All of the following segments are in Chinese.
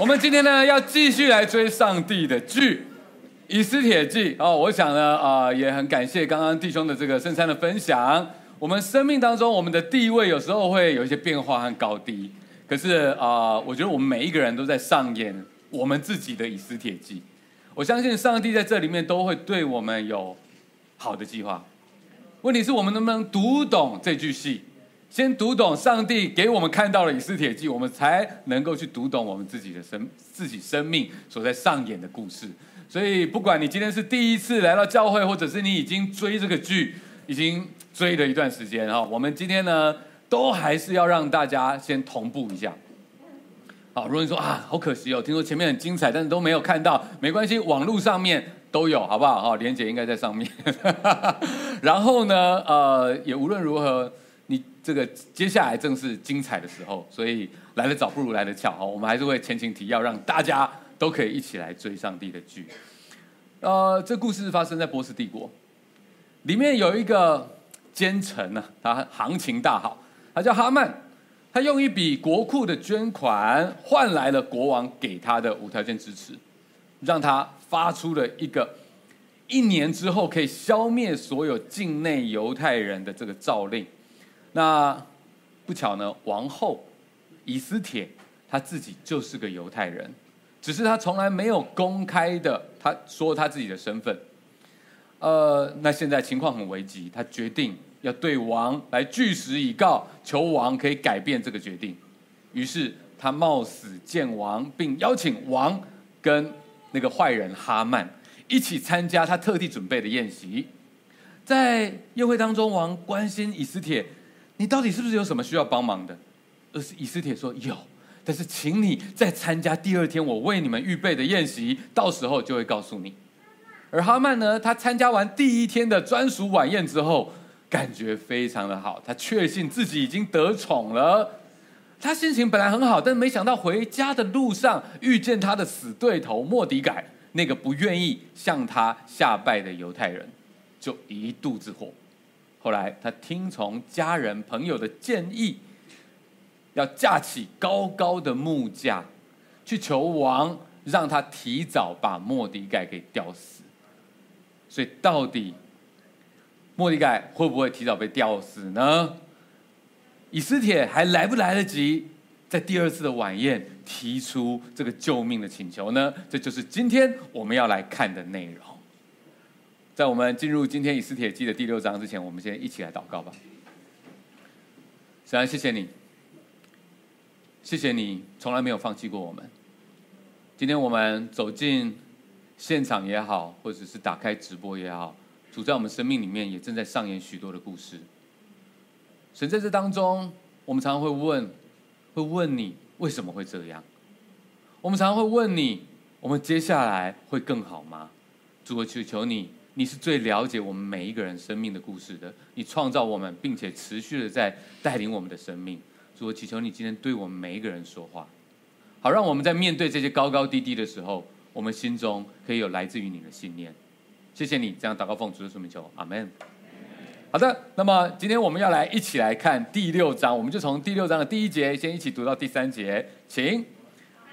我们今天呢，要继续来追上帝的剧《以斯帖记》哦。我想呢，啊、也很感谢刚刚弟兄的这个圣餐的分享。我们生命当中，我们的地位有时候会有一些变化和高低。可是啊、我觉得我们每一个人都在上演我们自己的《以斯帖记》。我相信上帝在这里面都会对我们有好的计划。问题是我们能不能读懂这句戏？先读懂上帝给我们看到了《以斯帖记》，我们才能够去读懂我们自己的生自己生命所在上演的故事。所以，不管你今天是第一次来到教会，或者是你已经追这个剧，已经追了一段时间哈，我们今天呢，都还是要让大家先同步一下。好，如果你说啊，好可惜哦，听说前面很精彩，但是都没有看到，没关系，网络上面都有，好不好？哈，连姐应该在上面。然后呢，呃，也无论如何。这个接下来正是精彩的时候，所以来得早不如来得巧哈。我们还是会前情提要，让大家都可以一起来追上帝的剧。呃，这故事发生在波斯帝国，里面有一个奸臣呢，他行情大好，他叫哈曼，他用一笔国库的捐款换来了国王给他的无条件支持，让他发出了一个一年之后可以消灭所有境内犹太人的这个诏令。那不巧呢，王后以斯帖她自己就是个犹太人，只是她从来没有公开的她说她自己的身份。呃，那现在情况很危急，她决定要对王来据实以告，求王可以改变这个决定。于是她冒死见王，并邀请王跟那个坏人哈曼一起参加他特地准备的宴席。在宴会当中，王关心以斯帖。你到底是不是有什么需要帮忙的？而是以斯帖说有，但是请你再参加第二天我为你们预备的宴席，到时候就会告诉你。而哈曼呢，他参加完第一天的专属晚宴之后，感觉非常的好，他确信自己已经得宠了。他心情本来很好，但没想到回家的路上遇见他的死对头末底改，那个不愿意向他下拜的犹太人，就一肚子火。后来，他听从家人朋友的建议，要架起高高的木架，去求王让他提早把莫迪盖给吊死。所以，到底莫迪盖会不会提早被吊死呢？以斯帖还来不来得及在第二次的晚宴提出这个救命的请求呢？这就是今天我们要来看的内容。在我们进入今天以斯帖记的第六章之前，我们先一起来祷告吧。神啊，谢谢你，谢谢你从来没有放弃过我们。今天我们走进现场也好，或者是打开直播也好，主在我们生命里面也正在上演许多的故事。神在这当中，我们常常会问，会问你为什么会这样？我们常常会问你，我们接下来会更好吗？主，我求求你。你是最了解我们每一个人生命的故事的。你创造我们，并且持续的在带领我们的生命。主，我祈求你今天对我们每一个人说话，好让我们在面对这些高高低低的时候，我们心中可以有来自于你的信念。谢谢你这样祷告奉主的圣名求，阿门。好的，那么今天我们要来一起来看第六章，我们就从第六章的第一节先一起读到第三节，请。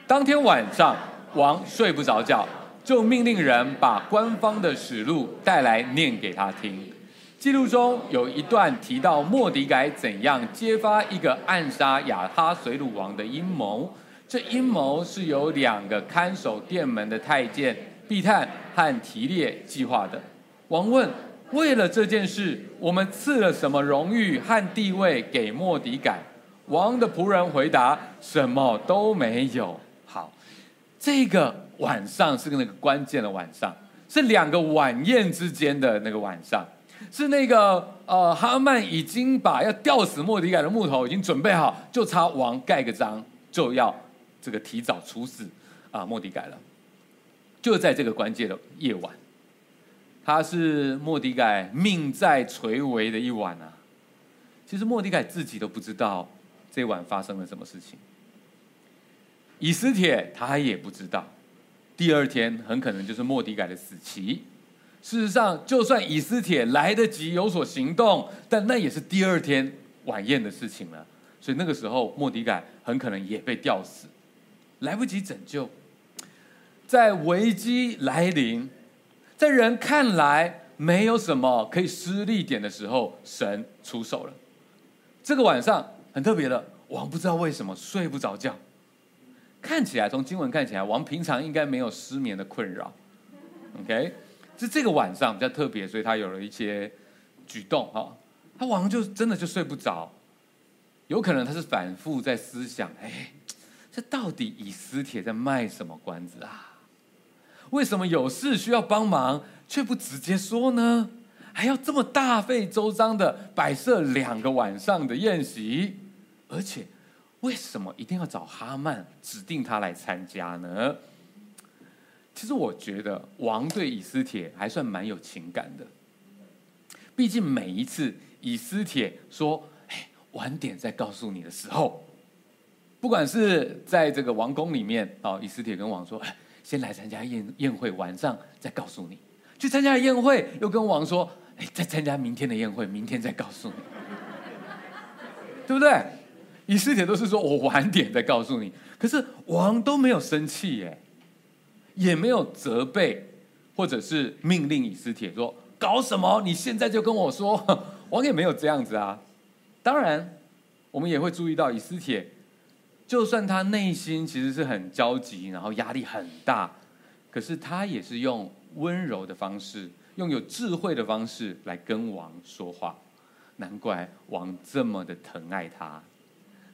当天晚上，王睡不着觉。就命令人把官方的史录带来念给他听。记录中有一段提到莫迪改怎样揭发一个暗杀亚哈水鲁王的阴谋。这阴谋是由两个看守殿门的太监毕探和提列计划的。王问：为了这件事，我们赐了什么荣誉和地位给莫迪改？王的仆人回答：什么都没有。好，这个。晚上是个那个关键的晚上，是两个晚宴之间的那个晚上，是那个呃哈曼已经把要吊死莫迪改的木头已经准备好，就差王盖个章，就要这个提早处死啊莫迪改了。就在这个关键的夜晚，他是莫迪改命在垂危的一晚啊。其实莫迪改自己都不知道这晚发生了什么事情，以斯帖他也不知道。第二天很可能就是莫迪改的死期。事实上，就算以斯帖来得及有所行动，但那也是第二天晚宴的事情了。所以那个时候，莫迪改很可能也被吊死。来不及拯救。在危机来临，在人看来没有什么可以施力点的时候，神出手了。这个晚上很特别的，王不知道为什么睡不着觉。看起来从经文看起来，王平常应该没有失眠的困扰。OK，是这个晚上比较特别，所以他有了一些举动哈。他王就真的就睡不着，有可能他是反复在思想，哎，这到底以斯帖在卖什么关子啊？为什么有事需要帮忙，却不直接说呢？还要这么大费周章的摆设两个晚上的宴席，而且为什么一定要找哈曼指定他来参加呢？其实我觉得王对以斯帖还算蛮有情感的，毕竟每一次以斯帖说“哎，晚点再告诉你”的时候，不管是在这个王宫里面哦，以斯帖跟王说：“哎。”先来参加宴宴会，晚上再告诉你。去参加宴会，又跟王说：“哎，再参加明天的宴会，明天再告诉你，对不对？”以斯帖都是说：“我晚点再告诉你。”可是王都没有生气耶，也没有责备，或者是命令以斯帖说：“搞什么？你现在就跟我说。”王也没有这样子啊。当然，我们也会注意到以斯帖。就算他内心其实是很焦急，然后压力很大，可是他也是用温柔的方式，用有智慧的方式来跟王说话。难怪王这么的疼爱他，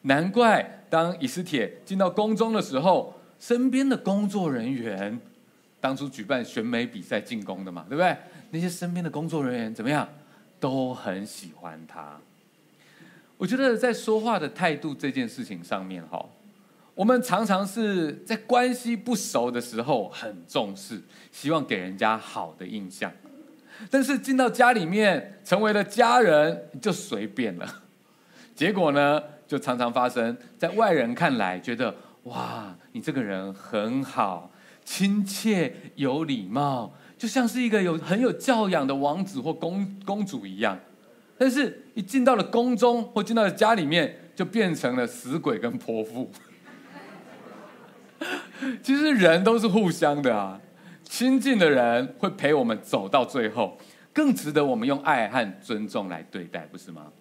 难怪当以斯帖进到宫中的时候，身边的工作人员，当初举办选美比赛进宫的嘛，对不对？那些身边的工作人员怎么样，都很喜欢他。我觉得在说话的态度这件事情上面，哈，我们常常是在关系不熟的时候很重视，希望给人家好的印象，但是进到家里面成为了家人就随便了，结果呢，就常常发生在外人看来觉得哇，你这个人很好，亲切有礼貌，就像是一个有很有教养的王子或公公主一样。但是，一进到了宫中或进到了家里面，就变成了死鬼跟泼妇。其实人都是互相的啊，亲近的人会陪我们走到最后，更值得我们用爱和尊重来对待，不是吗？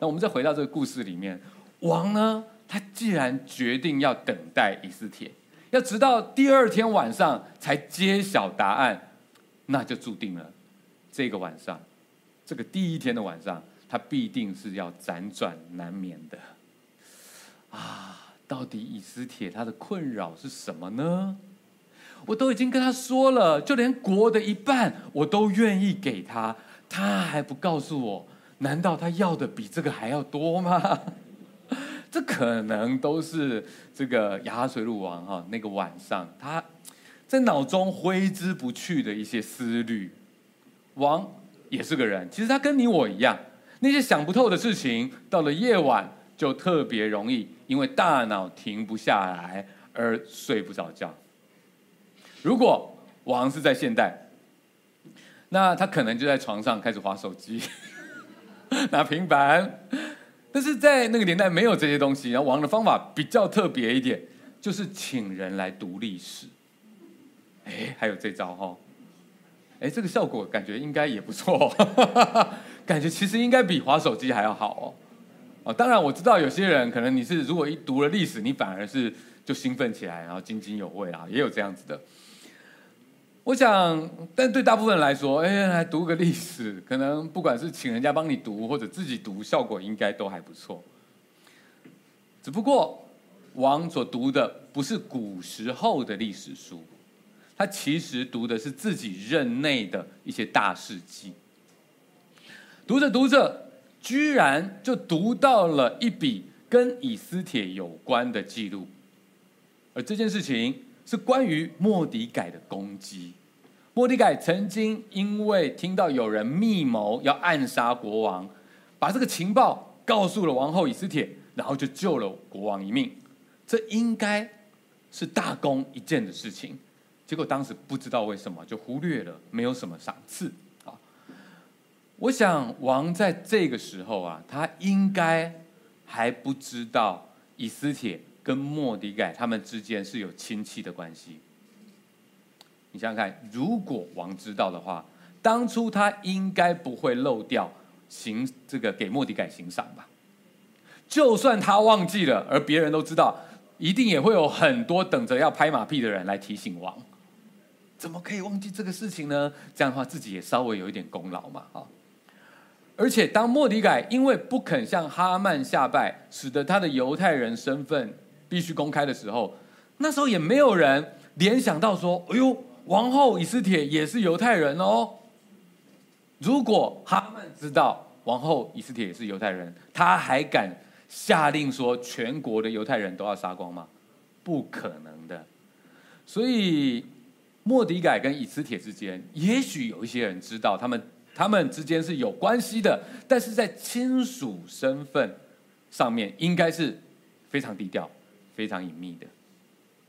那我们再回到这个故事里面，王呢，他既然决定要等待以斯帖，要直到第二天晚上才揭晓答案，那就注定了这个晚上。这个第一天的晚上，他必定是要辗转难眠的。啊，到底以斯帖他的困扰是什么呢？我都已经跟他说了，就连国的一半我都愿意给他，他还不告诉我，难道他要的比这个还要多吗？这可能都是这个亚哈随鲁王哈那个晚上他在脑中挥之不去的一些思虑，王。也是个人，其实他跟你我一样，那些想不透的事情，到了夜晚就特别容易，因为大脑停不下来而睡不着觉。如果王是在现代，那他可能就在床上开始划手机，拿平板。但是在那个年代没有这些东西，然后王的方法比较特别一点，就是请人来读历史。哎，还有这招哈。哎，这个效果感觉应该也不错，感觉其实应该比滑手机还要好哦哦。当然我知道有些人可能你是如果一读了历史，你反而是就兴奋起来，然后津津有味啊，也有这样子的。我想，但对大部分人来说，哎，来读个历史，可能不管是请人家帮你读或者自己读，效果应该都还不错。只不过王所读的不是古时候的历史书。他其实读的是自己任内的一些大事记，读着读着，居然就读到了一笔跟以斯帖有关的记录，而这件事情是关于末底改的攻击。莫迪改曾经因为听到有人密谋要暗杀国王，把这个情报告诉了王后以斯帖，然后就救了国王一命。这应该是大功一件的事情。结果当时不知道为什么就忽略了，没有什么赏赐啊。我想王在这个时候啊，他应该还不知道以斯帖跟莫迪改他们之间是有亲戚的关系。你想想看，如果王知道的话，当初他应该不会漏掉行这个给莫迪改行赏吧？就算他忘记了，而别人都知道，一定也会有很多等着要拍马屁的人来提醒王。怎么可以忘记这个事情呢？这样的话，自己也稍微有一点功劳嘛，啊！而且当莫迪改因为不肯向哈曼下拜，使得他的犹太人身份必须公开的时候，那时候也没有人联想到说：“哎呦，王后以斯帖也是犹太人哦。”如果哈曼知道王后以斯帖也是犹太人，他还敢下令说全国的犹太人都要杀光吗？不可能的。所以莫迪改跟以斯帖之间，也许有一些人知道他们。他们之间是有关系的，但是在亲属身份上面，应该是非常低调、非常隐秘的。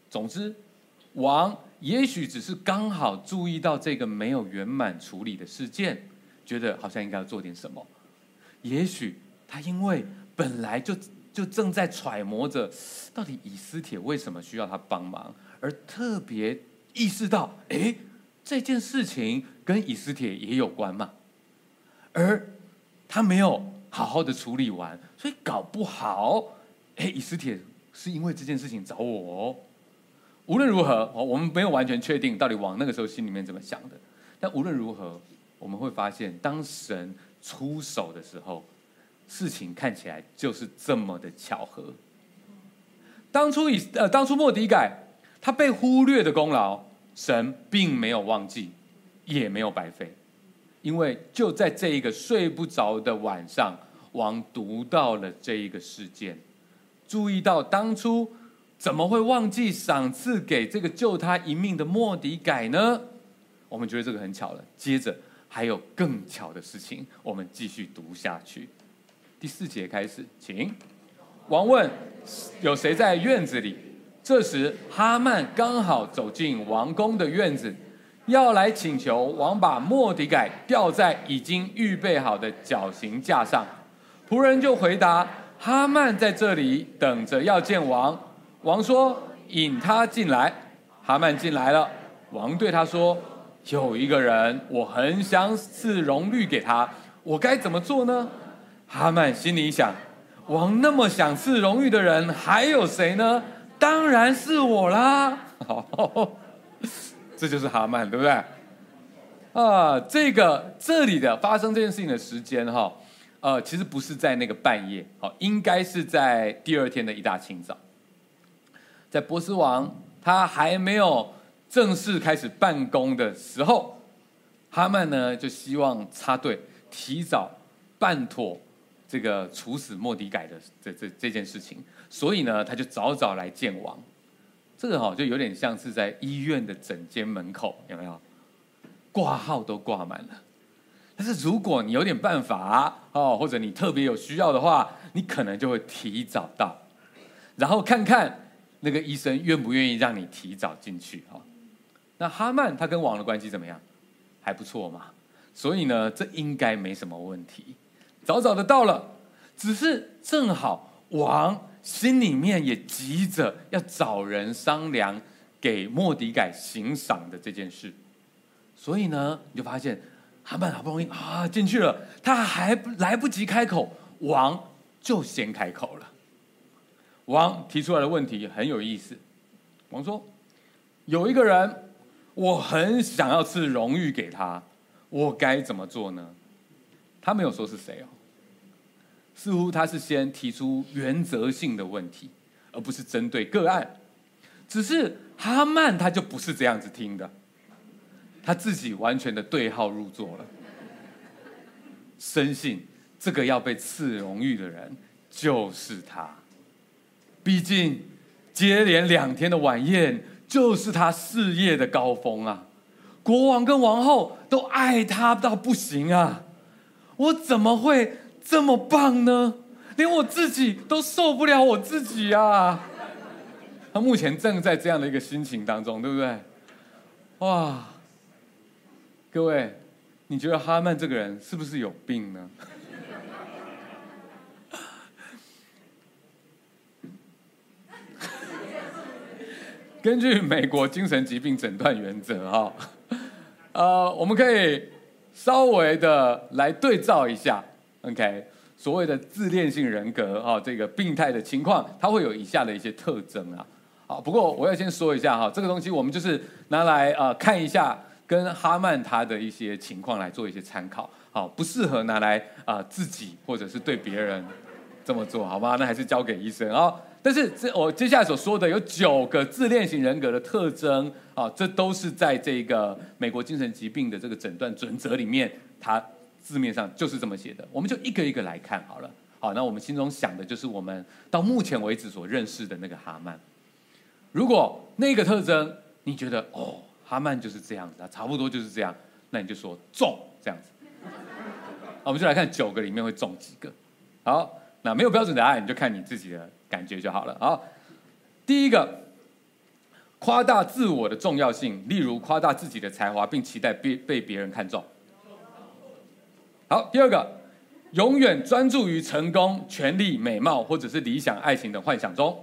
总之，王也许只是刚好注意到这个没有圆满处理的事件，觉得好像应该要做点什么。也许他因为本来就就正在揣摩着，到底以斯帖为什么需要他帮忙，而特别意识到，哎。这件事情跟以斯帖也有关嘛，而他没有好好的处理完，所以搞不好，哎，以斯帖是因为这件事情找我哦。无论如何，我们没有完全确定到底王那个时候心里面怎么想的。但无论如何，我们会发现，当神出手的时候，事情看起来就是这么的巧合。当初以呃，当初莫迪改他被忽略的功劳。神并没有忘记，也没有白费，因为就在这一个睡不着的晚上，王读到了这一个事件，注意到当初怎么会忘记赏赐给这个救他一命的莫迪改呢？我们觉得这个很巧了。接着还有更巧的事情，我们继续读下去。第四节开始，请王问：有谁在院子里？这时，哈曼刚好走进王宫的院子，要来请求王把莫迪改吊在已经预备好的绞刑架上。仆人就回答：“哈曼在这里等着要见王。”王说：“引他进来。”哈曼进来了。王对他说：“有一个人，我很想赐荣誉给他，我该怎么做呢？”哈曼心里想：“王那么想赐荣誉的人，还有谁呢？”当然是我啦！好，这就是哈曼，对不对？啊，这个这里的发生这件事情的时间，哈，呃，其实不是在那个半夜，好，应该是在第二天的一大清早，在波斯王他还没有正式开始办公的时候，哈曼呢就希望插队，提早办妥。这个处死莫迪改的这这这件事情，所以呢，他就早早来见王。这个哈就有点像是在医院的诊间门口，有没有？挂号都挂满了。但是如果你有点办法哦，或者你特别有需要的话，你可能就会提早到，然后看看那个医生愿不愿意让你提早进去哈。那哈曼他跟王的关系怎么样？还不错嘛。所以呢，这应该没什么问题。早早的到了，只是正好王心里面也急着要找人商量给莫迪改行赏的这件事，所以呢，你就发现哈曼好不容易啊进去了，他还来不及开口，王就先开口了。王提出来的问题很有意思，王说：“有一个人，我很想要赐荣誉给他，我该怎么做呢？”他没有说是谁哦，似乎他是先提出原则性的问题，而不是针对个案。只是哈曼他就不是这样子听的，他自己完全的对号入座了，深信这个要被赐荣誉的人就是他。毕竟接连两天的晚宴就是他事业的高峰啊，国王跟王后都爱他到不行啊。我怎么会这么棒呢？连我自己都受不了我自己啊！他目前正在这样的一个心情当中，对不对？哇！各位，你觉得哈曼这个人是不是有病呢？根据美国精神疾病诊断原则，哈，呃，我们可以稍微的来对照一下，OK，所谓的自恋性人格，哈，这个病态的情况，它会有以下的一些特征啊。好，不过我要先说一下哈，这个东西我们就是拿来呃看一下，跟哈曼他的一些情况来做一些参考，好，不适合拿来啊、自己或者是对别人这么做，好吧？那还是交给医生啊。但是这我接下来所说的有九个自恋型人格的特征啊，这都是在这个美国精神疾病的这个诊断准则里面，它字面上就是这么写的。我们就一个一个来看好了。好，那我们心中想的就是我们到目前为止所认识的那个哈曼。如果那个特征你觉得哦，哈曼就是这样子，差不多就是这样，那你就说中这样子。我们就来看九个里面会中几个。好，那没有标准答案，你就看你自己的。感觉就好了。好，第一个，夸大自我的重要性，例如夸大自己的才华，并期待被被别人看中。好，第二个，永远专注于成功、权力、美貌，或者是理想爱情的幻想中。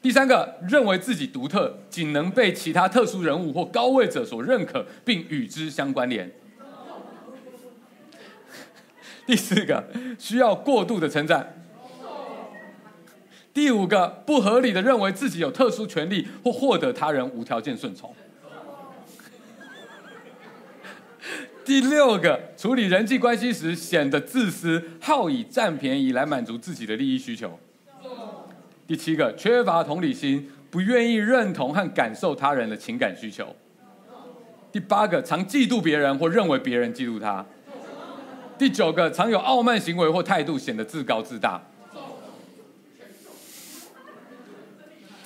第三个，认为自己独特，仅能被其他特殊人物或高位者所认可，并与之相关联。第四个，需要过度的称赞。第五个，不合理的认为自己有特殊权利或获得他人无条件顺从。第六个，处理人际关系时显得自私，好以占便宜来满足自己的利益需求。第七个，缺乏同理心，不愿意认同和感受他人的情感需求。第八个，常嫉妒别人或认为别人嫉妒他。第九个，常有傲慢行为或态度，显得自高自大。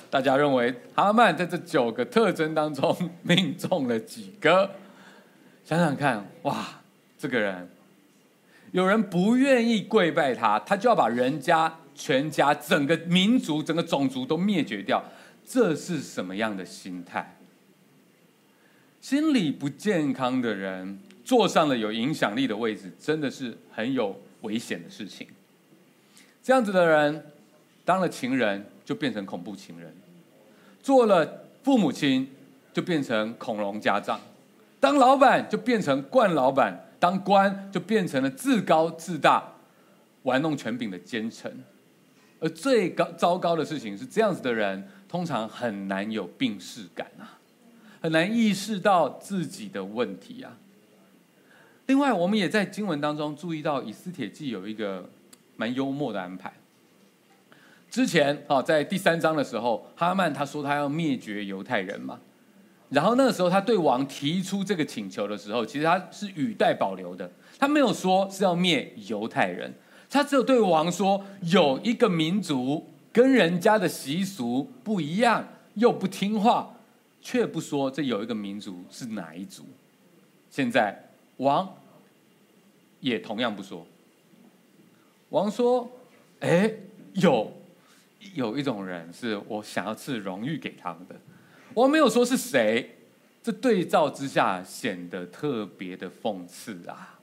大家认为哈曼在这九个特征当中命中了几个？想想看，哇，这个人，有人不愿意跪拜他，他就要把人家全家、整个民族、整个种族都灭绝掉，这是什么样的心态？心理不健康的人坐上了有影响力的位置，真的是很有危险的事情。这样子的人当了情人，就变成恐怖情人，做了父母亲就变成恐龙家长，当老板就变成惯老板，当官就变成了自高自大、玩弄权柄的奸臣。而最高糟糕的事情是，这样子的人通常很难有病识感啊，很难意识到自己的问题啊。另外，我们也在经文当中注意到，以斯帖记有一个蛮幽默的安排。之前啊，在第三章的时候，哈曼他说他要灭绝犹太人嘛，然后那个时候他对王提出这个请求的时候，其实他是语带保留的，他没有说是要灭犹太人，他只有对王说有一个民族跟人家的习俗不一样，又不听话，却不说这有一个民族是哪一族。现在王也同样不说，王说：“哎，有。”有一种人是我想要赐荣誉给他们的，我没有说是谁，这对照之下显得特别的讽刺啊！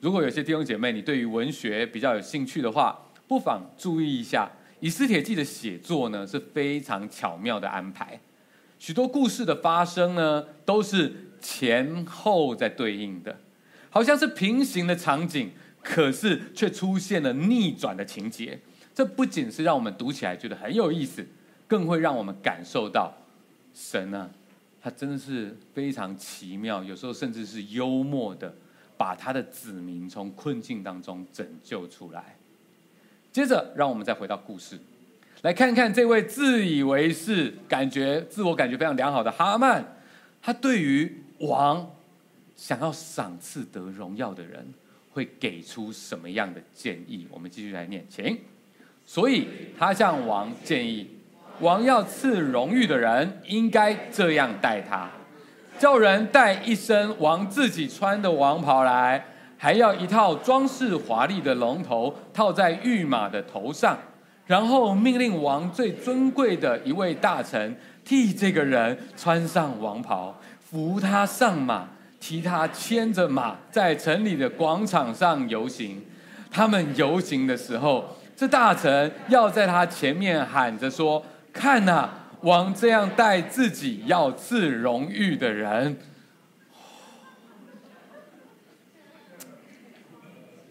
如果有些弟兄姐妹你对于文学比较有兴趣的话，不妨注意一下《以斯帖记》的写作呢是非常巧妙的安排，许多故事的发生呢都是前后在对应的，好像是平行的场景，可是却出现了逆转的情节。这不仅是让我们读起来觉得很有意思，更会让我们感受到神呢、啊，他真的是非常奇妙，有时候甚至是幽默的，把他的子民从困境当中拯救出来。接着，让我们再回到故事，来看看这位自以为是、感觉自我感觉非常良好的哈曼，他对于王想要赏赐得荣耀的人，会给出什么样的建议？我们继续来念，请。所以他向王建议，王要赐荣誉的人应该这样待他：叫人带一身王自己穿的王袍来，还要一套装饰华丽的龙头套在御马的头上，然后命令王最尊贵的一位大臣替这个人穿上王袍，扶他上马，替他牵着马，在城里的广场上游行。他们游行的时候。这大臣要在他前面喊着说：“看呐、啊，王这样待自己要赐荣誉的人。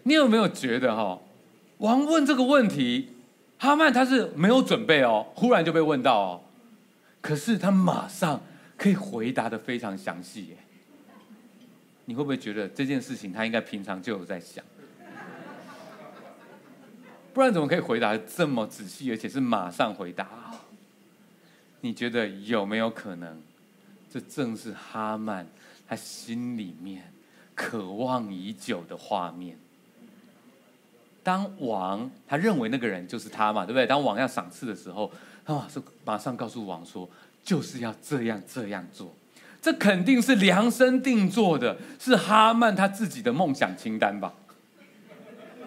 你有没有觉得哈，王问这个问题，哈曼他是没有准备哦，忽然就被问到哦，可是他马上可以回答得非常详细耶。你会不会觉得这件事情他应该平常就有在想？不然怎么可以回答这么仔细，而且是马上回答？你觉得有没有可能，这正是哈曼他心里面渴望已久的画面？当王他认为那个人就是他嘛，对不对？当王要赏赐的时候，他马上马上告诉王说，就是要这样这样做。这肯定是量身定做的，是哈曼他自己的梦想清单吧？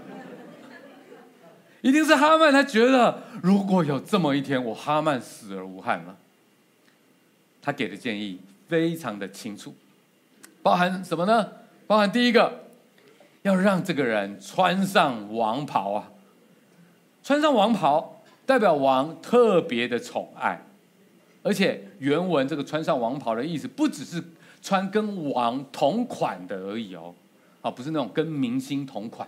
一定是哈曼，他觉得如果有这么一天，我哈曼死而无憾了。他给的建议非常的清楚，包含什么呢？包含第一个，要让这个人穿上王袍啊，穿上王袍代表王特别的宠爱，而且原文这个穿上王袍的意思，不只是穿跟王同款的而已哦，啊，不是那种跟明星同款。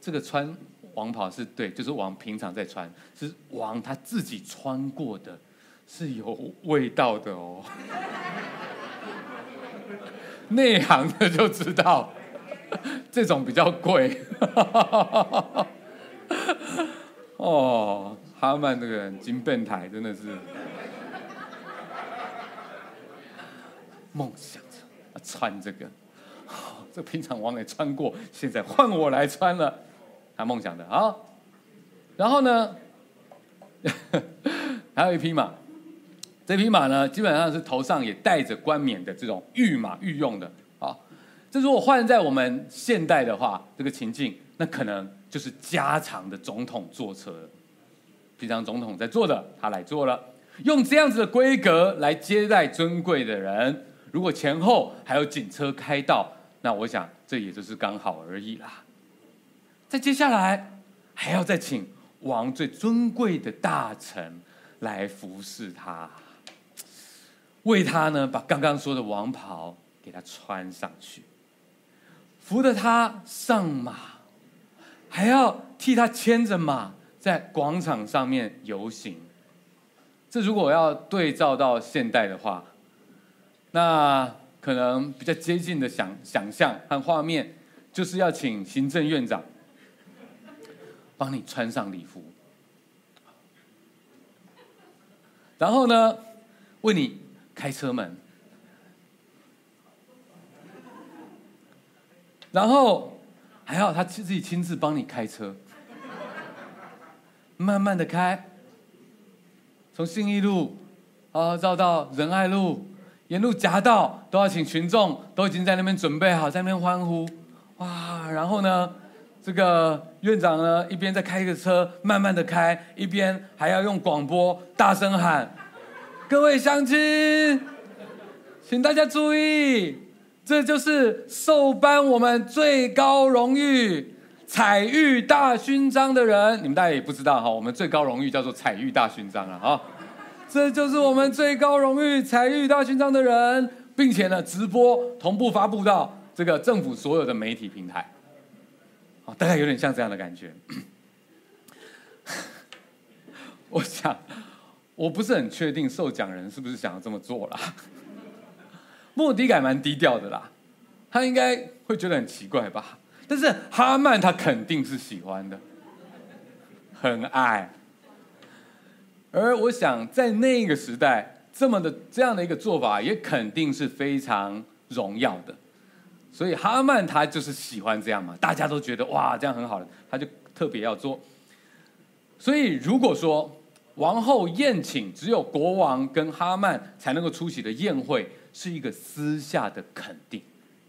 这个穿王袍是对，就是王平常在穿，是王他自己穿过的，是有味道的哦。内行的就知道，这种比较贵。哦，曼这个金变台，真的是。梦想着穿这个，这平常王也穿过，现在换我来穿了。他梦想的啊，然后呢，还有一匹马，这匹马呢，基本上是头上也戴着冠冕的这种御马御用的。啊。这如果换在我们现代的话，这个情境，那可能就是加长的总统坐车，平常总统在做的，他来做了，用这样子的规格来接待尊贵的人。如果前后还有警车开道，那我想这也就是刚好而已啦。再接下来，还要再请王最尊贵的大臣来服侍他，为他呢把刚刚说的王袍给他穿上去，扶着他上马，还要替他牵着马在广场上面游行。这如果要对照到现代的话，那可能比较接近的想想象和画面，就是要请行政院长。帮你穿上礼服，然后呢，为你开车门，然后还要他自己亲自帮你开车，慢慢的开，从信义路啊绕到仁爱路，沿路夹道都要请群众都已经在那边准备好，在那边欢呼，哇，然后呢？这个院长呢，一边在开一个车，慢慢的开，一边还要用广播大声喊：“各位乡亲，请大家注意，这就是受颁我们最高荣誉彩玉大勋章的人。你们大家也不知道哈，我们最高荣誉叫做彩玉大勋章了哈。这就是我们最高荣誉彩玉大勋章的人，并且呢，直播同步发布到这个政府所有的媒体平台。”大概有点像这样的感觉。我想，我不是很确定受奖人是不是想要这么做啦。末底改蛮低调的啦，他应该会觉得很奇怪吧。但是哈曼他肯定是喜欢的，很爱。而我想在那个时代，这么的这样的一个做法，也肯定是非常荣耀的。所以哈曼他就是喜欢这样嘛，大家都觉得哇，这样很好的，他就特别要做。所以如果说王后宴请只有国王跟哈曼才能够出席的宴会，是一个私下的肯定，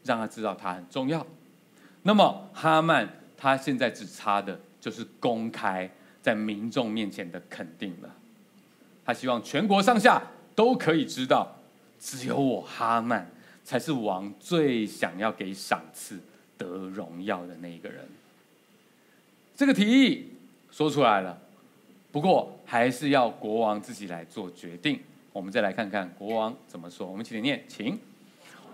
让他知道他很重要。那么哈曼他现在只差的就是公开在民众面前的肯定了。他希望全国上下都可以知道，只有我哈曼。才是王最想要给赏赐、得荣耀的那一个人。这个提议说出来了，不过还是要国王自己来做决定。我们再来看看国王怎么说。我们请你念，请。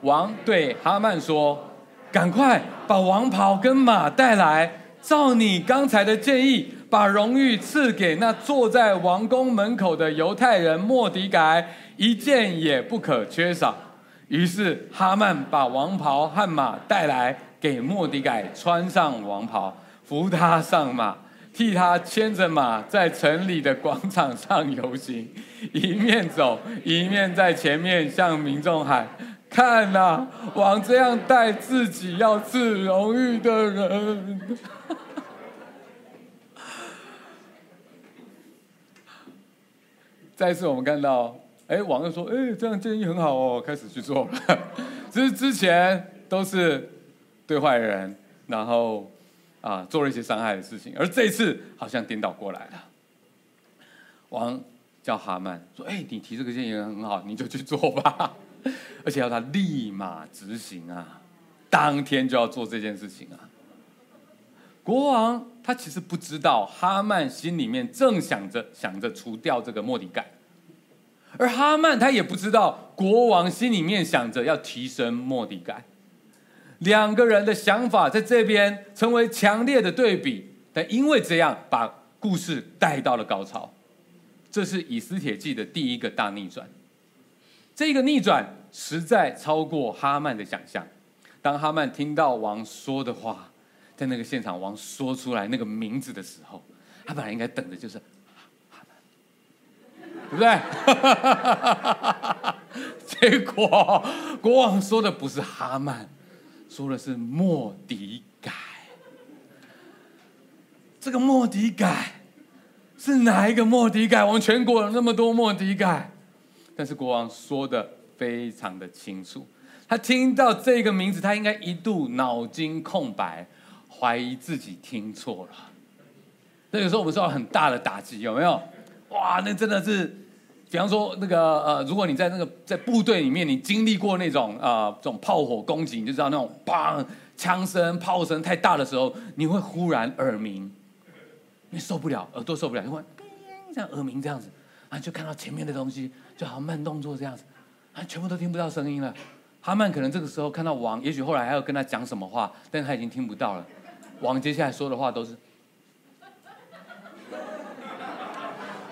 王对哈曼说：“赶快把王袍跟马带来，照你刚才的建议，把荣誉赐给那坐在王宫门口的犹太人莫迪改，一件也不可缺少。”于是哈曼把王袍和马带来，给莫迪改穿上王袍，扶他上马。替他牵着马，在城里的广场上游行，一面走一面在前面向民众喊：“看哪，王这样待自己要自荣誉的人。”再次，我们看到，哎，王就说：“哎，这样建议很好哦，开始去做了。”只是之前都是对坏人，然后。啊，做了一些伤害的事情，而这一次好像颠倒过来了。王叫哈曼说：“哎，你提这个建议很好，你就去做吧，而且要他立马执行啊，当天就要做这件事情啊。”国王他其实不知道哈曼心里面正想着想着除掉这个末底改，而哈曼他也不知道国王心里面想着要提升末底改。两个人的想法在这边成为强烈的对比，但因为这样把故事带到了高潮。这是以斯帖记的第一个大逆转。这个逆转实在超过哈曼的想象。当哈曼听到王说的话，在那个现场王说出来那个名字的时候，他本来应该等的就是哈曼，对不对？结果国王说的不是哈曼。说的是莫底改，这个末底改是哪一个末底改？我们全国有那么多莫底改，但是国王说的非常的清楚。他听到这个名字，他应该一度脑筋空白，怀疑自己听错了。那有时候我们受到很大的打击，有没有？哇，那真的是。比方说，那个呃，如果你在那个在部队里面，你经历过那种、呃，这种炮火攻击，你就知道那种砰枪声、炮声太大的时候，你会忽然耳鸣，你受不了，耳朵受不了，就会这样耳鸣这样子，啊，就看到前面的东西，就好慢动作这样子，啊，全部都听不到声音了。哈曼可能这个时候看到王，也许后来还要跟他讲什么话，但是他已经听不到了。王接下来说的话都是，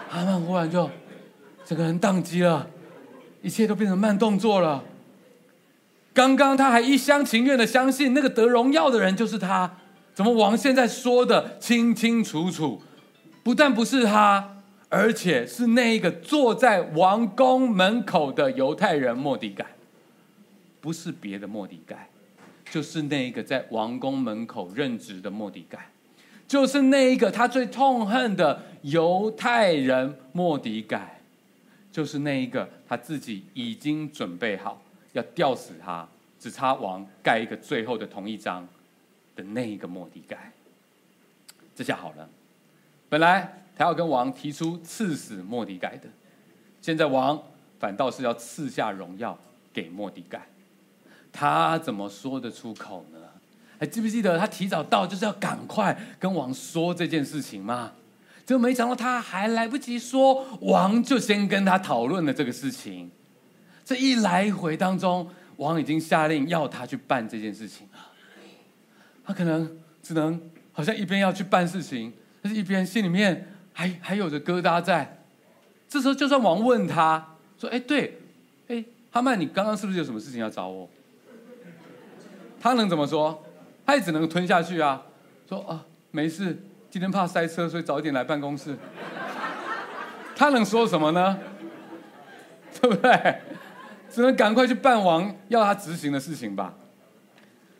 哈曼忽然就。整个人宕机了，一切都变成慢动作了。刚刚他还一厢情愿的相信那个得荣耀的人就是他，怎么王现在说的清清楚楚？不但不是他，而且是那一个坐在王宫门口的犹太人莫迪改，不是别的莫迪改，就是那一个在王宫门口任职的莫迪改，就是那一个他最痛恨的犹太人莫迪改。就是那一个他自己已经准备好要吊死他，只差王盖一个最后的同意章的那一个莫迪改。这下好了，本来他要跟王提出赐死莫迪改的，现在王反倒是要赐下荣耀给莫迪改。他怎么说得出口呢？还记不记得他提早到就是要赶快跟王说这件事情吗？就没想到他还来不及说，王就先跟他讨论了这个事情。这一来回当中，王已经下令要他去办这件事情了。他可能只能好像一边要去办事情，但是一边心里面还还有着疙瘩在。这时候，就算王问他说：“哎，对，哎，哈曼，你刚刚是不是有什么事情要找我？”他能怎么说？他也只能吞下去啊，说：“啊，没事。”今天怕塞车，所以早一点来办公室。他能说什么呢？对不对？只能赶快去办王要他执行的事情吧。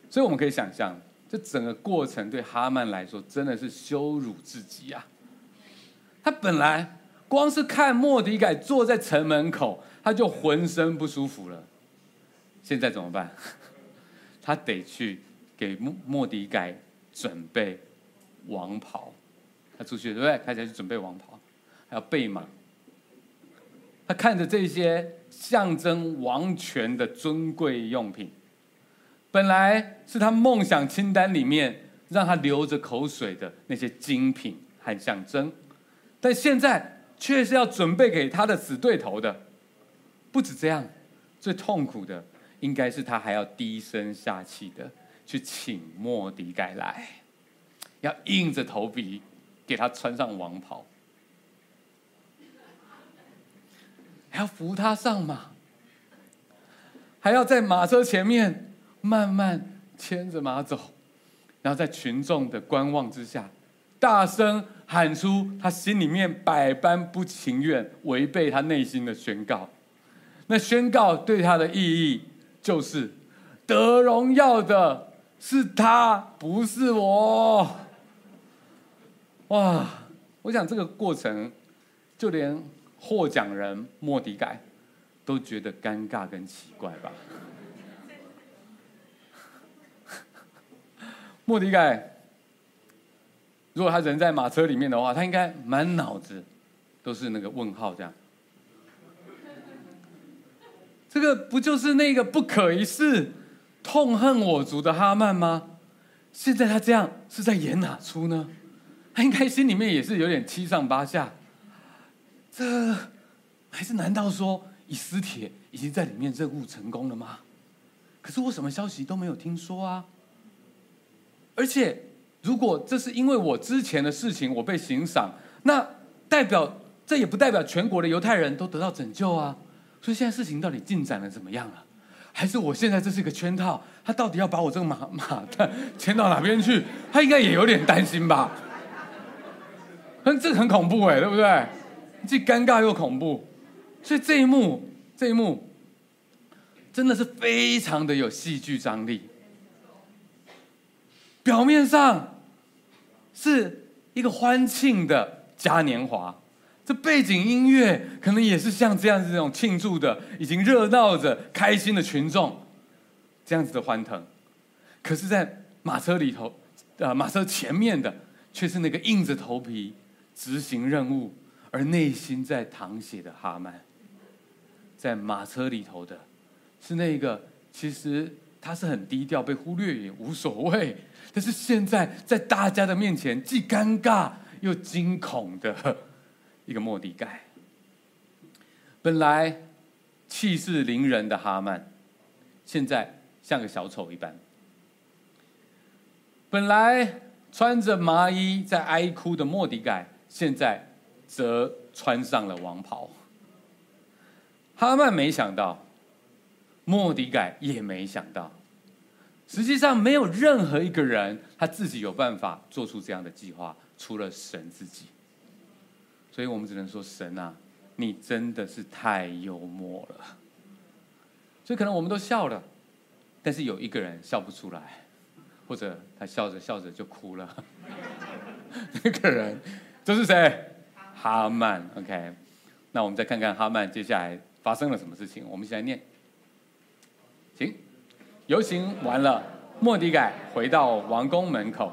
所以我们可以想象，这整个过程对哈曼来说真的是羞辱至极啊！他本来光是看莫迪改坐在城门口，他就浑身不舒服了。现在怎么办？他得去给末末底改准备。王袍，他出去对不对？开始去准备王袍，还要备马。他看着这些象征王权的尊贵用品，本来是他梦想清单里面让他流着口水的那些精品和象征，但现在却是要准备给他的死对头的。不止这样，最痛苦的应该是他还要低声下气的去请莫迪改来，要硬着头皮给他穿上王袍，还要扶他上马，还要在马车前面慢慢牵着马走，然后在群众的观望之下，大声喊出他心里面百般不情愿、违背他内心的宣告。那宣告对他的意义就是，得荣耀的是他，不是我。哇！我想这个过程，就连获奖人莫迪改都觉得尴尬跟奇怪吧。莫迪改，如果他人在马车里面的话，他应该满脑子都是那个问号这样。这个不就是那个不可一世、痛恨我族的哈曼吗？现在他这样是在演哪出呢？他应该心里面也是有点七上八下。这还是难道说以斯帖已经在里面任务成功了吗？可是我什么消息都没有听说啊！而且如果这是因为我之前的事情我被刑赏，那代表这也不代表全国的犹太人都得到拯救啊！所以现在事情到底进展的怎么样了？还是我现在这是一个圈套？他到底要把我这个马马 的牵到哪边去？他应该也有点担心吧？嗯，这个很恐怖哎，对不对？既尴尬又恐怖。所以这一幕，这一幕真的是非常的有戏剧张力。表面上是一个欢庆的嘉年华。这背景音乐可能也是像这样子这种庆祝的，已经热闹着、开心的群众，这样子的欢腾。可是，在马车里头，呃，马车前面的却是那个硬着头皮执行任务，而内心在淌血的哈曼。在马车里头的，是那个其实他是很低调、被忽略也无所谓，但是现在在大家的面前，既尴尬又惊恐的。一个莫迪盖，本来气势凌人的哈曼，现在像个小丑一般；本来穿着麻衣在哀哭的莫迪盖，现在则穿上了王袍。哈曼没想到，莫迪盖也没想到，实际上没有任何一个人他自己有办法做出这样的计划，除了神自己。所以我们只能说，神啊，你真的是太幽默了。所以可能我们都笑了，但是有一个人笑不出来，或者他笑着笑着就哭了。那个人这是谁？哈曼。OK，那我们再看看哈曼接下来发生了什么事情。我们一起来念，行。游行完了，莫迪改回到王宫门口，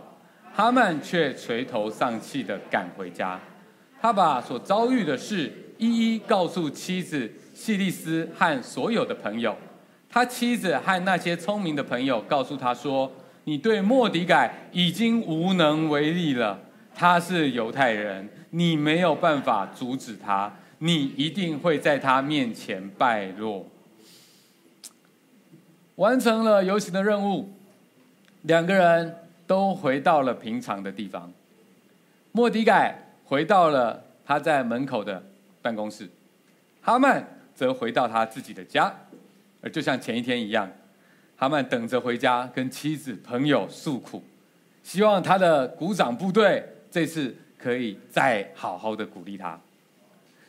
哈曼却垂头丧气地赶回家。他把所遭遇的事一一告诉妻子细利斯和所有的朋友。他妻子和那些聪明的朋友告诉他说：“你对莫迪改已经无能为力了。他是犹太人，你没有办法阻止他，你一定会在他面前败落。”完成了游行的任务，两个人都回到了平常的地方。莫迪改。回到了他在门口的办公室，哈曼则回到他自己的家，而就像前一天一样，哈曼等着回家跟妻子朋友诉苦，希望他的鼓掌部队这次可以再好好的鼓励他。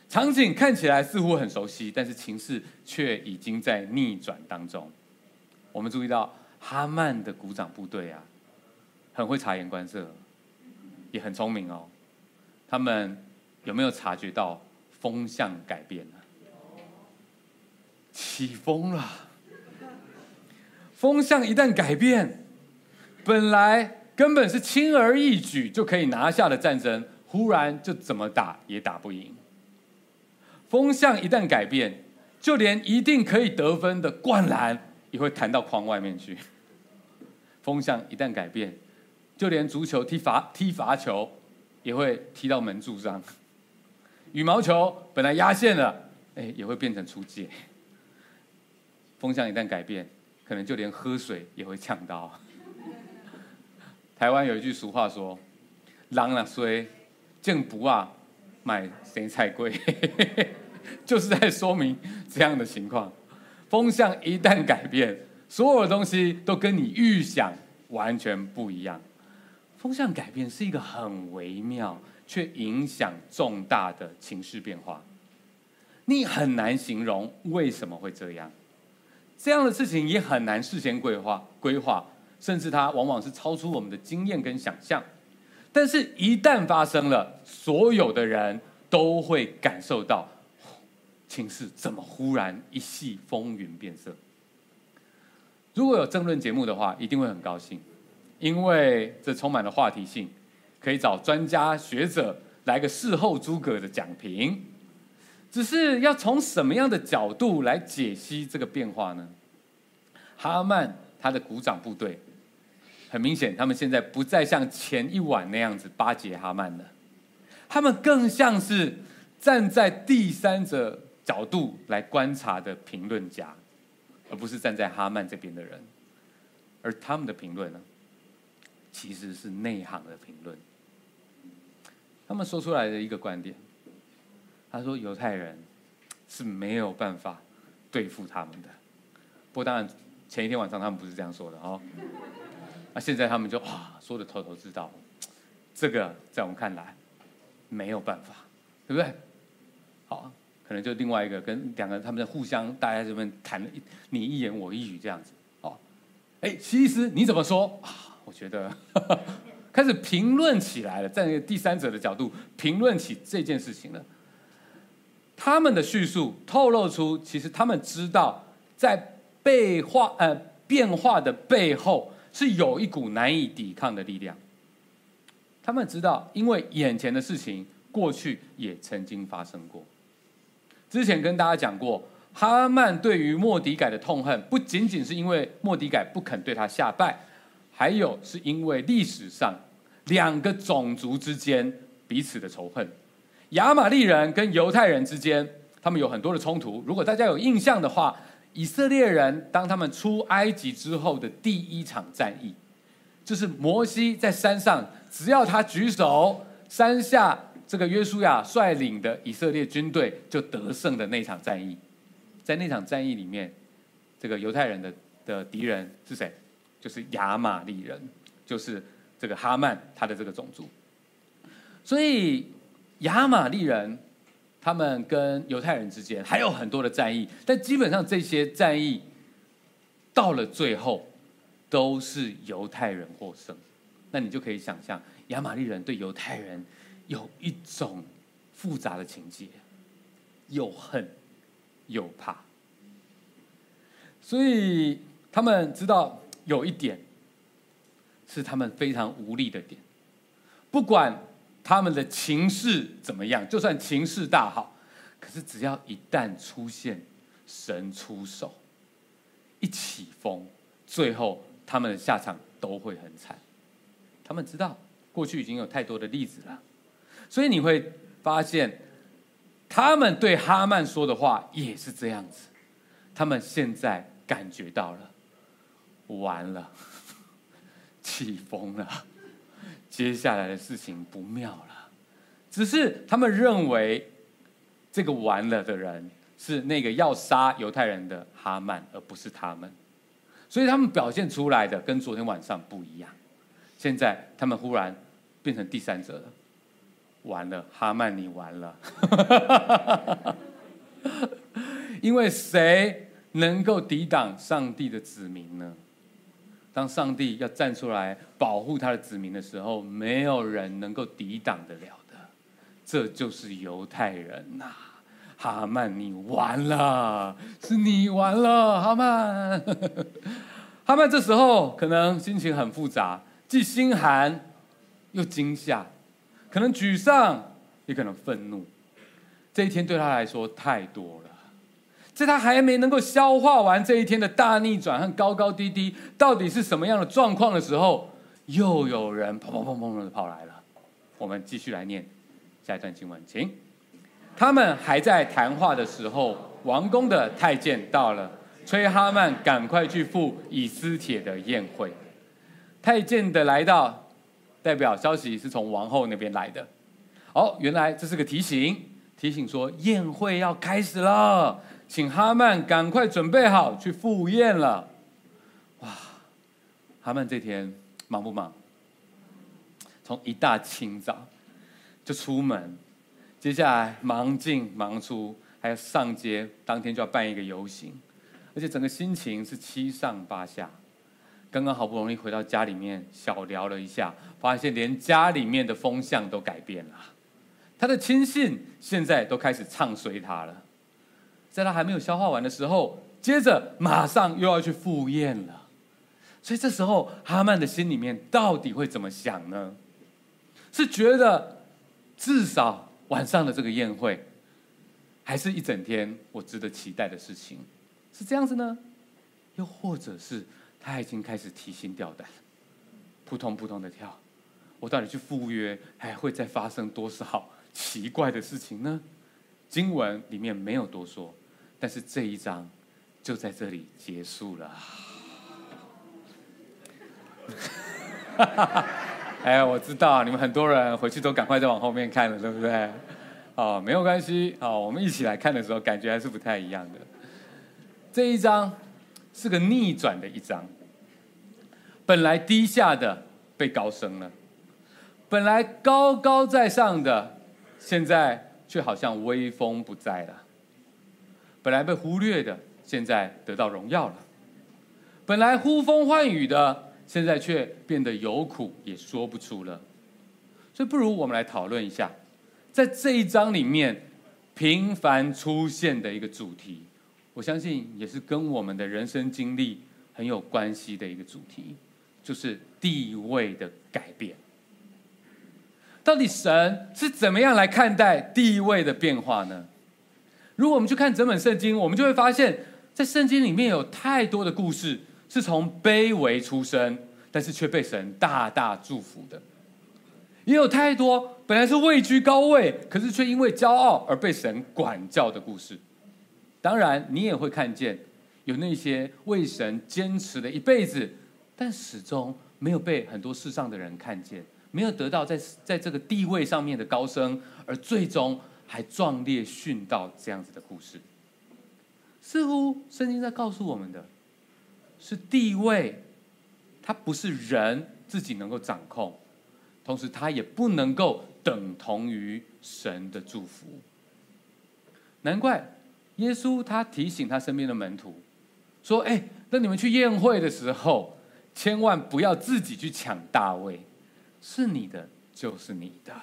场景看起来似乎很熟悉，但是情势却已经在逆转当中。我们注意到哈曼的鼓掌部队啊，很会察言观色，也很聪明哦。他们有没有察觉到风向改变了？起风了。风向一旦改变，本来根本是轻而易举就可以拿下的战争，忽然就怎么打也打不赢。风向一旦改变，就连一定可以得分的灌篮也会弹到框外面去。风向一旦改变，就连足球踢罚踢罚球。也会踢到门柱上，羽毛球本来压线了，哎，也会变成出界。风向一旦改变，可能就连喝水也会呛到。台湾有一句俗话说：“人若衰，种匏仔，卖生菜贵。”就是在说明这样的情况。风向一旦改变，所有的东西都跟你预想完全不一样。风向改变是一个很微妙却影响重大的情势变化，你很难形容为什么会这样。这样的事情也很难事先规划规划，甚至它往往是超出我们的经验跟想象。但是，一旦发生了，所有的人都会感受到，情势怎么忽然一夕风云变色。如果有政论节目的话，一定会很高兴。因为这充满了话题性，可以找专家学者来个事后诸葛的讲评。只是要从什么样的角度来解析这个变化呢？哈曼他的鼓掌部队，很明显，他们现在不再像前一晚那样子巴结哈曼了，他们更像是站在第三者角度来观察的评论家，而不是站在哈曼这边的人。而他们的评论呢？其实是内行的评论，他们说出来的一个观点，他说犹太人是没有办法对付他们的。不过当然前一天晚上他们不是这样说的哦，那现在他们就啊说的头头是道，这个在我们看来没有办法，对不对？可能就另外一个跟两个他们在互相大家这边谈你一言我一语这样子，哦，哎，希西斯你怎么说？我觉得 开始评论起来了，站在第三者的角度评论起这件事情了。他们的叙述透露出，其实他们知道，在变化呃变化的背后是有一股难以抵抗的力量。他们知道，因为眼前的事情过去也曾经发生过。之前跟大家讲过，哈曼对于末底改的痛恨，不仅仅是因为末底改不肯对他下拜。还有是因为历史上两个种族之间彼此的仇恨，亚玛力人跟犹太人之间，他们有很多的冲突。如果大家有印象的话，以色列人当他们出埃及之后的第一场战役，就是摩西在山上，只要他举手，山下这个约书亚率领的以色列军队就得胜的那场战役。在那场战役里面，这个犹太人的的敌人是谁？就是亚玛力人，就是这个哈曼他的这个种族。所以亚玛力人他们跟犹太人之间还有很多的战役，但基本上这些战役到了最后都是犹太人获胜。那你就可以想象亚玛力人对犹太人有一种复杂的情节，又恨又怕。所以他们知道。有一点是他们非常无力的点，不管他们的情势怎么样，就算情势大好，可是只要一旦出现神出手，一起风，最后他们的下场都会很惨。他们知道过去已经有太多的例子了，所以你会发现，他们对哈曼说的话也是这样子。他们现在感觉到了。完了，起风了，接下来的事情不妙了。只是他们认为，这个完了的人是那个要杀犹太人的哈曼，而不是他们。所以他们表现出来的跟昨天晚上不一样。现在他们忽然变成第三者了。完了，哈曼你完了。因为谁能够抵挡上帝的子民呢？当上帝要站出来保护他的子民的时候，没有人能够抵挡得了的。这就是犹太人呐、哈曼，你完了，是你完了，哈曼。哈曼这时候可能心情很复杂，既心寒又惊吓，可能沮丧，也可能愤怒。这一天对他来说太多了。在他还没能够消化完这一天的大逆转和高高低低到底是什么样的状况的时候，又有人砰砰砰砰的跑来了。我们继续来念下一段经文，请他们还在谈话的时候，王宫的太监到了，催哈曼赶快去赴以斯帖的宴会。太监的来到，代表消息是从王后那边来的。哦，原来这是个提醒，提醒说宴会要开始了，请哈曼赶快准备好去赴宴了。哇，哈曼这天忙不忙？从一大清早就出门，接下来忙进忙出，还要上街，当天就要办一个游行，而且整个心情是七上八下。刚刚好不容易回到家里面小聊了一下，发现连家里面的风向都改变了。他的亲信现在都开始唱衰他了，在他还没有消化完的时候，接着马上又要去赴宴了。所以这时候哈曼的心里面到底会怎么想呢？是觉得至少晚上的这个宴会，还是一整天我值得期待的事情，是这样子呢？又或者是他已经开始提心吊胆，扑通扑通的跳，我到底去赴约还会再发生多少？奇怪的事情呢？经文里面没有多说，但是这一章就在这里结束了。哎，我知道你们很多人回去都赶快再往后面看了，对不对？哦，没有关系，哦，我们一起来看的时候，感觉还是不太一样的。这一章是个逆转的一章，本来低下的被高升了，本来高高在上的。现在却好像威风不再了。本来被忽略的，现在得到荣耀了；本来呼风唤雨的，现在却变得有苦也说不出了。所以，不如我们来讨论一下，在这一章里面频繁出现的一个主题，我相信也是跟我们的人生经历很有关系的一个主题，就是地位的改变。到底神是怎么样来看待地位的变化呢？如果我们去看整本圣经，我们就会发现，在圣经里面有太多的故事是从卑微出生，但是却被神大大祝福的；也有太多本来是位居高位，可是却因为骄傲而被神管教的故事。当然，你也会看见有那些为神坚持了一辈子，但始终没有被很多世上的人看见。没有得到在在这个地位上面的高升，而最终还壮烈殉道这样子的故事，似乎圣经在告诉我们的，是地位，它不是人自己能够掌控，同时它也不能够等同于神的祝福。难怪耶稣他提醒他身边的门徒说：“哎，那你们去宴会的时候，千万不要自己去抢大位。”是你的就是你的，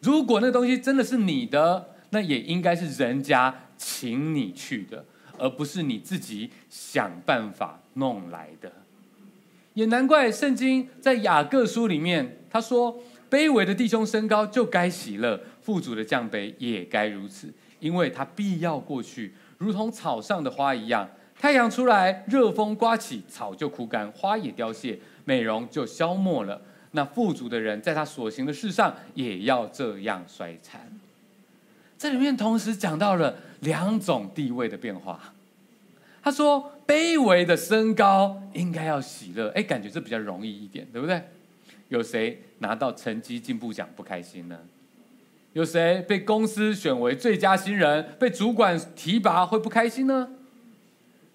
如果那东西真的是你的，那也应该是人家请你去的，而不是你自己想办法弄来的。也难怪圣经在雅各书里面他说：“卑微的弟兄升高就该喜乐，富足的降卑也该如此，因为它必要过去，如同草上的花一样。太阳出来，热风刮起，草就枯干，花也凋谢，美容就消没了。”那富足的人，在他所行的事上也要这样衰残。这里面同时讲到了两种地位的变化。他说：“卑微的升高应该要喜乐。”哎，感觉这比较容易一点，对不对？有谁拿到成绩进步奖不开心呢？有谁被公司选为最佳新人，被主管提拔会不开心呢？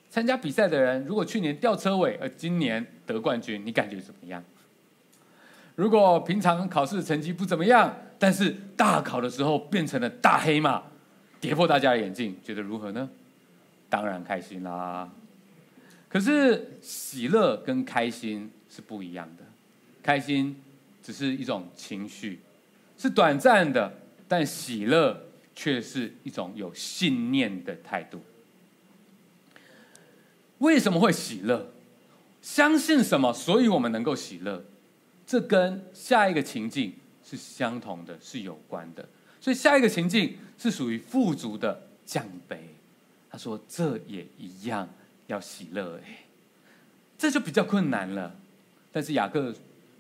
参加比赛的人，如果去年吊车尾，而今年得冠军，你感觉怎么样？如果平常考试成绩不怎么样，但是大考的时候变成了大黑马，跌破大家的眼镜，觉得如何呢？当然开心啦。可是喜乐跟开心是不一样的，开心只是一种情绪，是短暂的，但喜乐却是一种有信念的态度。为什么会喜乐？相信什么？所以我们能够喜乐。这跟下一个情境是相同的，是有关的。所以下一个情境是属于富足的降卑。他说：“这也一样要喜乐。”哎，这就比较困难了。但是雅各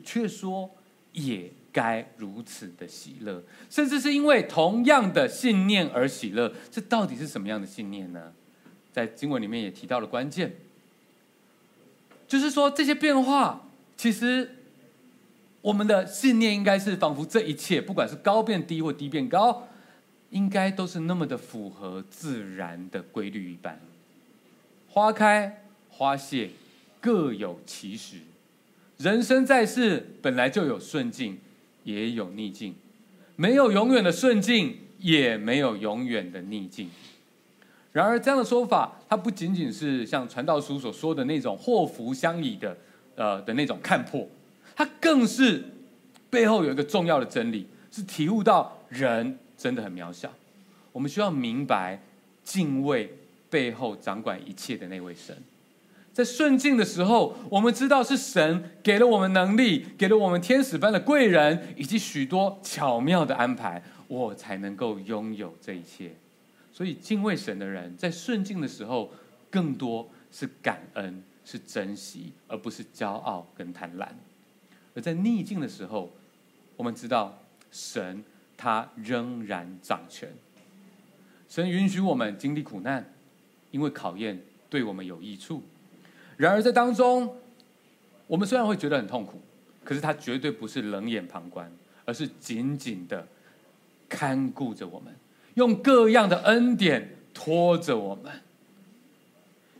却说：“也该如此的喜乐，甚至是因为同样的信念而喜乐。这到底是什么样的信念呢？在经文里面也提到了关键，就是说这些变化，其实我们的信念应该是仿佛这一切，不管是高变低或低变高，应该都是那么的符合自然的规律一般。花开花谢，各有其时。人生在世，本来就有顺境，也有逆境，没有永远的顺境，也没有永远的逆境。然而，这样的说法，它不仅仅是像传道书所说的那种祸福相倚的，呃的那种看破，它更是背后有一个重要的真理，是体悟到人真的很渺小。我们需要明白敬畏背后掌管一切的那位神。在顺境的时候，我们知道是神给了我们能力，给了我们天使般的贵人，以及许多巧妙的安排，我才能够拥有这一切。所以，敬畏神的人在顺境的时候，更多是感恩、是珍惜，而不是骄傲跟贪婪；而在逆境的时候，我们知道神他仍然掌权。神允许我们经历苦难，因为考验对我们有益处。然而，在当中，我们虽然会觉得很痛苦，可是他绝对不是冷眼旁观，而是紧紧的看顾着我们。用各样的恩典拖着我们，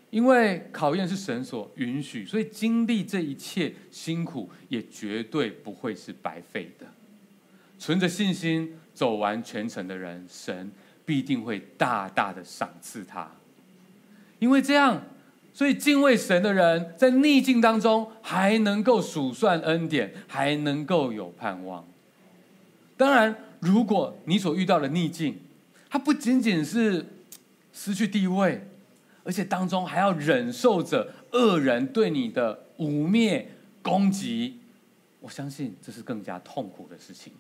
因为考验是神所允许，所以经历这一切辛苦也绝对不会是白费的。存着信心走完全程的人，神必定会大大的赏赐他。因为这样，所以敬畏神的人在逆境当中还能够数算恩典，还能够有盼望。当然，如果你所遇到的逆境，它不仅仅是失去地位，而且当中还要忍受着恶人对你的污蔑、攻击。我相信这是更加痛苦的事情。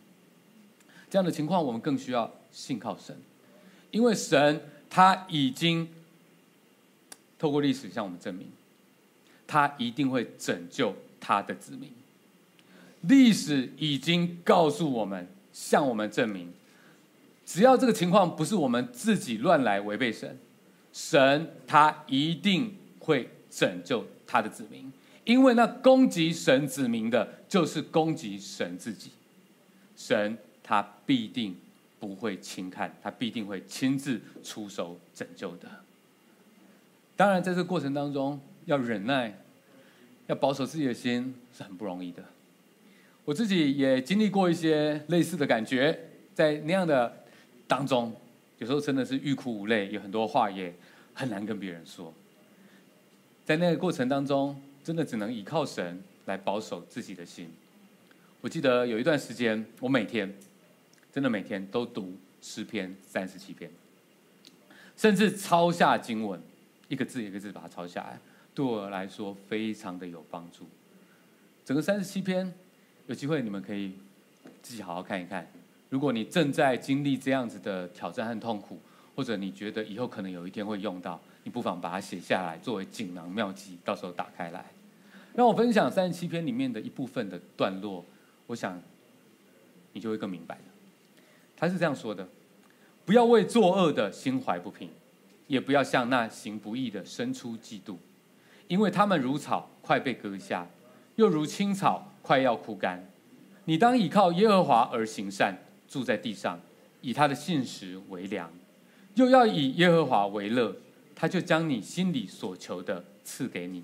这样的情况，我们更需要信靠神，因为神他已经透过历史向我们证明，他一定会拯救他的子民。历史已经告诉我们，向我们证明。只要这个情况不是我们自己乱来违背神，神他一定会拯救他的子民，因为那攻击神子民的，就是攻击神自己。神他必定不会轻看，他必定会亲自出手拯救的。当然，在这个过程当中，要忍耐，要保守自己的心是很不容易的。我自己也经历过一些类似的感觉，在那样的。当中，有时候真的是欲哭无泪，有很多话也很难跟别人说。在那个过程当中，真的只能依靠神来保守自己的心。我记得有一段时间，我每天真的每天都读诗篇三十七篇，甚至抄下经文，一个字一个字把它抄下来，对我来说非常的有帮助。整个三十七篇，有机会你们可以自己好好看一看。如果你正在经历这样子的挑战和痛苦，或者你觉得以后可能有一天会用到，你不妨把它写下来，作为锦囊妙计，到时候打开来。让我分享三十七篇里面的一部分的段落，我想你就会更明白了。他是这样说的：不要为作恶的心怀不平，也不要向那行不义的生出嫉妒，因为他们如草快被割下，又如青草快要枯干。你当倚靠耶和华而行善。住在地上，以他的信实为粮，又要以耶和华为乐，他就将你心里所求的赐给你。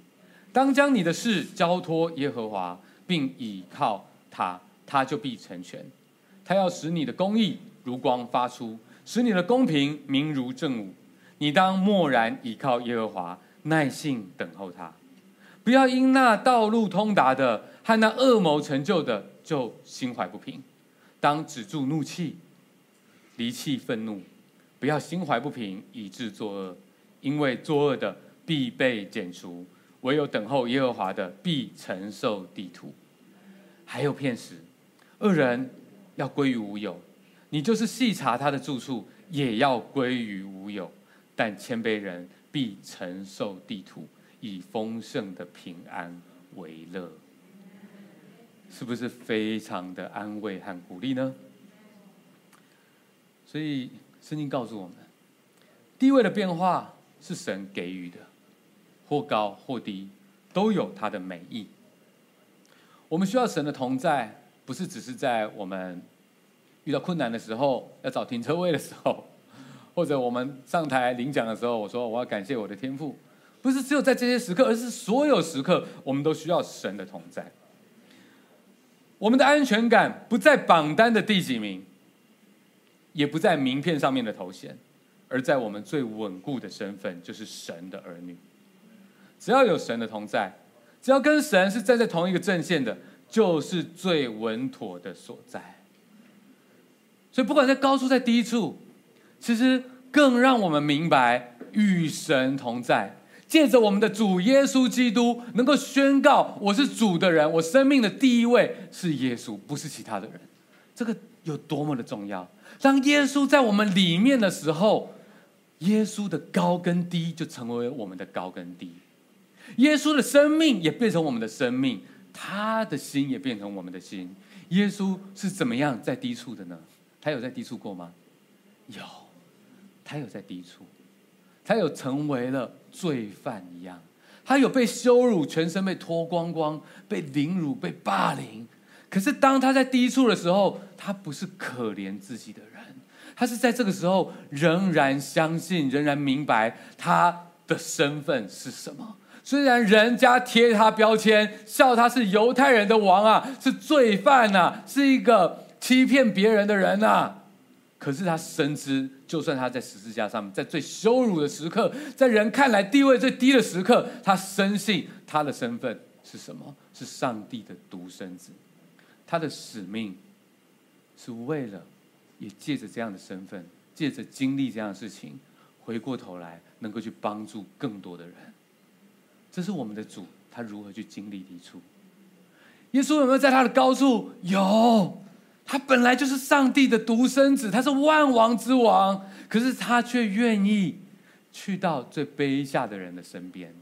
当将你的事交托耶和华，并倚靠他，他就必成全。他要使你的公义如光发出，使你的公平明如正午。你当默然倚靠耶和华，耐心等候他。不要因那道路通达的和那恶谋成就的，就心怀不平。当止住怒气，离弃愤怒，不要心怀不平，以致作恶，因为作恶的必被剪除，唯有等候耶和华的必承受地土。还有片时，恶人要归于无有，你就是细查他的住处，也要归于无有。但谦卑人必承受地土，以丰盛的平安为乐。是不是非常的安慰和鼓励呢？所以圣经告诉我们，地位的变化是神给予的，或高或低，都有它的美意。我们需要神的同在，不是只是在我们遇到困难的时候，要找停车位的时候，或者我们上台领奖的时候，我说我要感谢我的天赋，不是只有在这些时刻，而是所有时刻，我们都需要神的同在。我们的安全感不在榜单的第几名，也不在名片上面的头衔，而在我们最稳固的身份，就是神的儿女。只要有神的同在，只要跟神是站在同一个阵线的，就是最稳妥的所在。所以，不管在高处，在低处，其实更让我们明白与神同在。借着我们的主耶稣基督，能够宣告我是主的人，我生命的第一位是耶稣，不是其他的人。这个有多么的重要？当耶稣在我们里面的时候，耶稣的高跟低就成为我们的高跟低，耶稣的生命也变成我们的生命，他的心也变成我们的心。耶稣是怎么样在低处的呢？他有在低处过吗？有，他有在低处。他有成为了罪犯一样，他有被羞辱，全身被脱光光，被凌辱，被霸凌。可是当他在低处的时候，他不是可怜自己的人，他是在这个时候仍然相信，仍然明白他的身份是什么。虽然人家贴他标签，笑他是犹太人的王啊，是罪犯啊，是一个欺骗别人的人啊。可是他深知，就算他在十字架上面，在最羞辱的时刻，在人看来地位最低的时刻，他深信他的身份是什么？是上帝的独生子。他的使命是为了，也借着这样的身份，借着经历这样的事情，回过头来能够去帮助更多的人。这是我们的主，他如何去经历低处？耶稣有没有在他的高处？有。他本来就是上帝的独生子，他是万王之王，可是他却愿意去到最卑下的人的身边，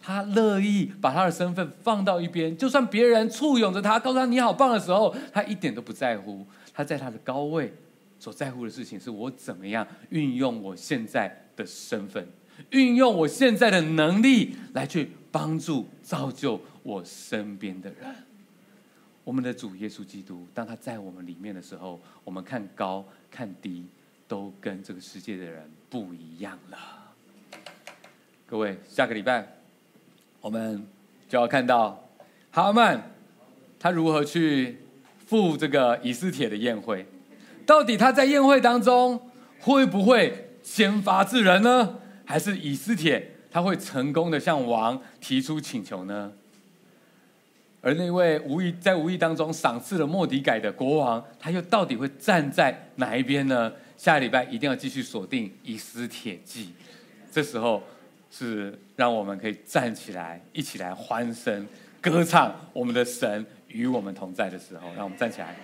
他乐意把他的身份放到一边，就算别人簇拥着他，告诉他你好棒的时候，他一点都不在乎。他在他的高位所在乎的事情，是我怎么样运用我现在的身份，运用我现在的能力来去帮助造就我身边的人。我们的主耶稣基督，当他在我们里面的时候，我们看高看低，都跟这个世界的人不一样了。各位，下个礼拜我们就要看到哈曼他如何去赴这个以斯帖的宴会，到底他在宴会当中会不会先发制人呢？还是以斯帖他会成功的向王提出请求呢？而那位无意在无意当中赏赐了莫迪改的国王，他又到底会站在哪一边呢？下礼拜一定要继续锁定《以斯铁记》，这时候是让我们可以站起来，一起来欢声歌唱我们的神与我们同在的时候，让我们站起来。